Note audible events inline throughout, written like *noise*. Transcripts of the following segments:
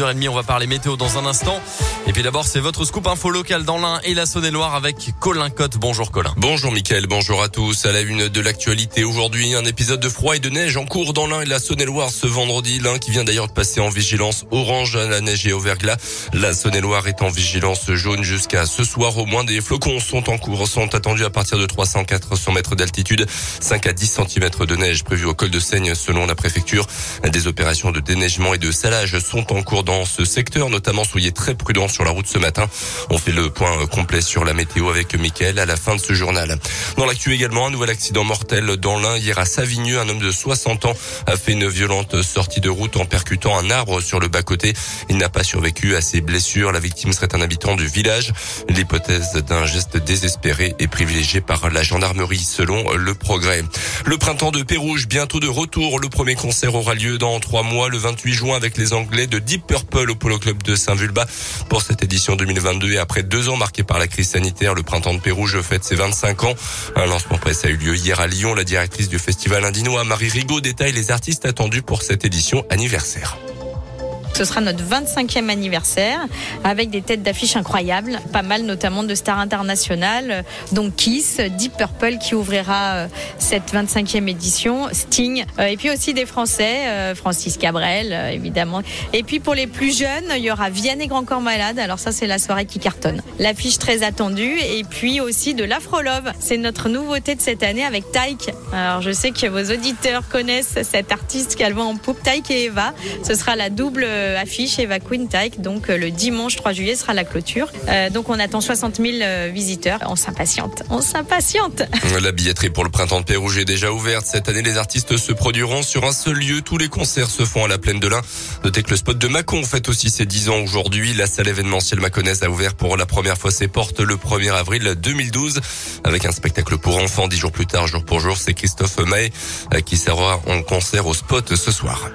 6h30, on va parler météo dans un instant. Et puis d'abord, c'est votre scoop info local dans l'Ain et la Saône-et-Loire avec Colin Cotte. Bonjour Colin. Bonjour Mickaël, bonjour à tous. À la une de l'actualité aujourd'hui, un épisode de froid et de neige en cours dans l'Ain et la Saône-et-Loire ce vendredi. L'Ain qui vient d'ailleurs de passer en vigilance orange à la neige et au verglas. La Saône-et-Loire est en vigilance jaune jusqu'à ce soir. Au moins des flocons sont en cours, sont attendus à partir de 300-400 mètres d'altitude. 5 à 10 cm de neige prévue au col de Seigne selon la préfecture. Des opérations de déneigement et de salage sont en cours dans ce secteur. Notamment, soyez très prudents sur la route ce matin. On fait le point complet sur la météo avec Mickaël à la fin de ce journal. Dans l'actu également, un nouvel accident mortel dans l'Ain. Hier à Savigneux, un homme de 60 ans a fait une violente sortie de route en percutant un arbre sur le bas-côté. Il n'a pas survécu à ses blessures. La victime serait un habitant du village. L'hypothèse d'un geste désespéré est privilégiée par la gendarmerie selon le progrès. Le printemps de Pérouge, bientôt de retour. Le premier concert aura lieu dans trois mois, le 28 juin, avec les Anglais de Deep Purple au Polo Club de Saint-Vulbas. Pour cette édition 2022 et après deux ans marqués par la crise sanitaire, le printemps de Pérouge fête ses 25 ans. Un lancement presse a eu lieu hier à Lyon. La directrice du festival indinois, Marie Rigaud, détaille les artistes attendus pour cette édition anniversaire. Ce sera notre 25e anniversaire avec des têtes d'affiche incroyables, pas mal notamment de stars internationales, donc Kiss, Deep Purple qui ouvrira euh, cette 25e édition, Sting, euh, et puis aussi des Français, euh, Francis Cabrel évidemment. Et puis pour les plus jeunes, il y aura Vianney Grand Corps Malade, alors ça c'est la soirée qui cartonne. L'affiche très attendue et puis aussi de l'Afro Love, c'est notre nouveauté de cette année avec Taïk. Alors je sais que vos auditeurs connaissent cet artiste qu'elle voit en poupe, Taïk et Eva. Ce sera la double euh, affiche Eva Queen. Donc euh, le dimanche 3 juillet sera la clôture. Euh, donc on attend 60 000 visiteurs. On s'impatiente. On s'impatiente. *laughs* La billetterie pour le printemps de Pérouge est déjà ouverte. Cette année, les artistes se produiront sur un seul lieu. Tous les concerts se font à la plaine de l'Ain. Notez que le spot de Mâcon fête aussi ses 10 ans aujourd'hui. La salle événementielle maconnaise a ouvert pour la première fois ses portes le 1er avril 2012 avec un spectacle pour enfants. Dix jours plus tard, jour pour jour, c'est Christophe Maé qui sera en concert au spot ce soir.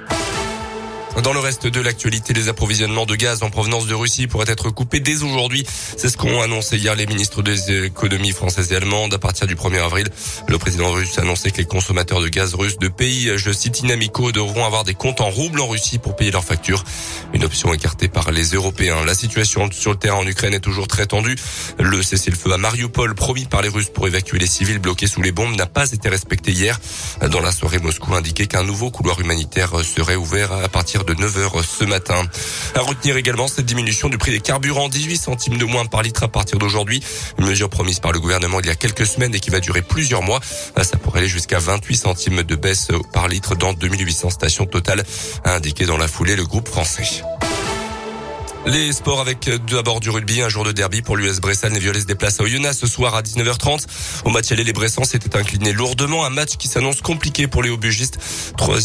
Dans le reste de l'actualité, les approvisionnements de gaz en provenance de Russie pourraient être coupés dès aujourd'hui. C'est ce qu'ont annoncé hier les ministres des économies françaises et allemandes. À partir du 1er avril, le président russe a annoncé que les consommateurs de gaz russes de pays, je cite, inamicaux devront avoir des comptes en roubles en Russie pour payer leurs factures. Une option écartée par les Européens. La situation sur le terrain en Ukraine est toujours très tendue. Le cessez-le-feu à Mariupol, promis par les Russes pour évacuer les civils bloqués sous les bombes, n'a pas été respecté hier. Dans la soirée, Moscou indiquait qu'un nouveau couloir humanitaire serait ouvert à partir de 9h ce matin. À retenir également cette diminution du prix des carburants, 18 centimes de moins par litre à partir d'aujourd'hui. Une mesure promise par le gouvernement il y a quelques semaines et qui va durer plusieurs mois. Ça pourrait aller jusqu'à 28 centimes de baisse par litre dans 2800 stations totales, a indiqué dans la foulée le groupe français. Les sports avec d'abord du rugby, un jour de derby pour l'US Bressan. Les Violets se déplacent à Oyonnax ce soir à 19h30. Au match aller, les Bressans s'étaient inclinés lourdement. Un match qui s'annonce compliqué pour les Aubugistes.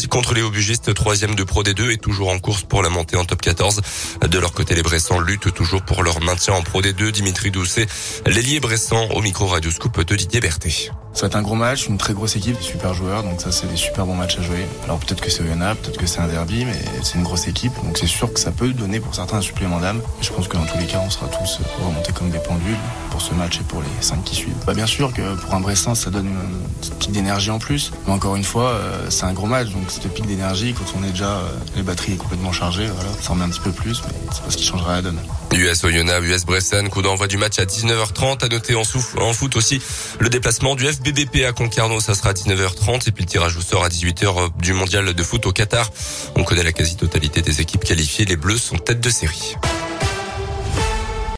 Contre les Aubugistes, troisième de Pro D2 et toujours en course pour la montée en top 14. De leur côté, les Bressans luttent toujours pour leur maintien en Pro D2. Dimitri Doucet, l'ailier Bressan au micro Radio Scoop de Didier Berthet. Ça va être un gros match, une très grosse équipe, des super joueurs, donc ça c'est des super bons matchs à jouer. Alors peut-être que c'est Oyonnax, peut-être que c'est un derby, mais c'est une grosse équipe, donc c'est sûr que ça peut donner pour certains un supplément d'âme. Je pense que dans tous les cas, on sera tous remontés comme des pendules pour ce match et pour les cinq qui suivent. Bah, bien sûr que pour un Bressan, ça donne une pic d'énergie en plus, mais encore une fois, euh, c'est un gros match, donc cette pic d'énergie, quand on est déjà euh, les batteries complètement chargées, voilà, ça en met un petit peu plus, mais c'est pas ce qui changera la donne. US Oyonnax, US Bressan, coup d'envoi du match à 19h30. À noter en, en foot aussi le déplacement du FBBP à Concarneau, ça sera à 19h30. Et puis le tirage au sort à 18h du mondial de foot au Qatar. On connaît la quasi-totalité des équipes qualifiées. Les Bleus sont tête de série.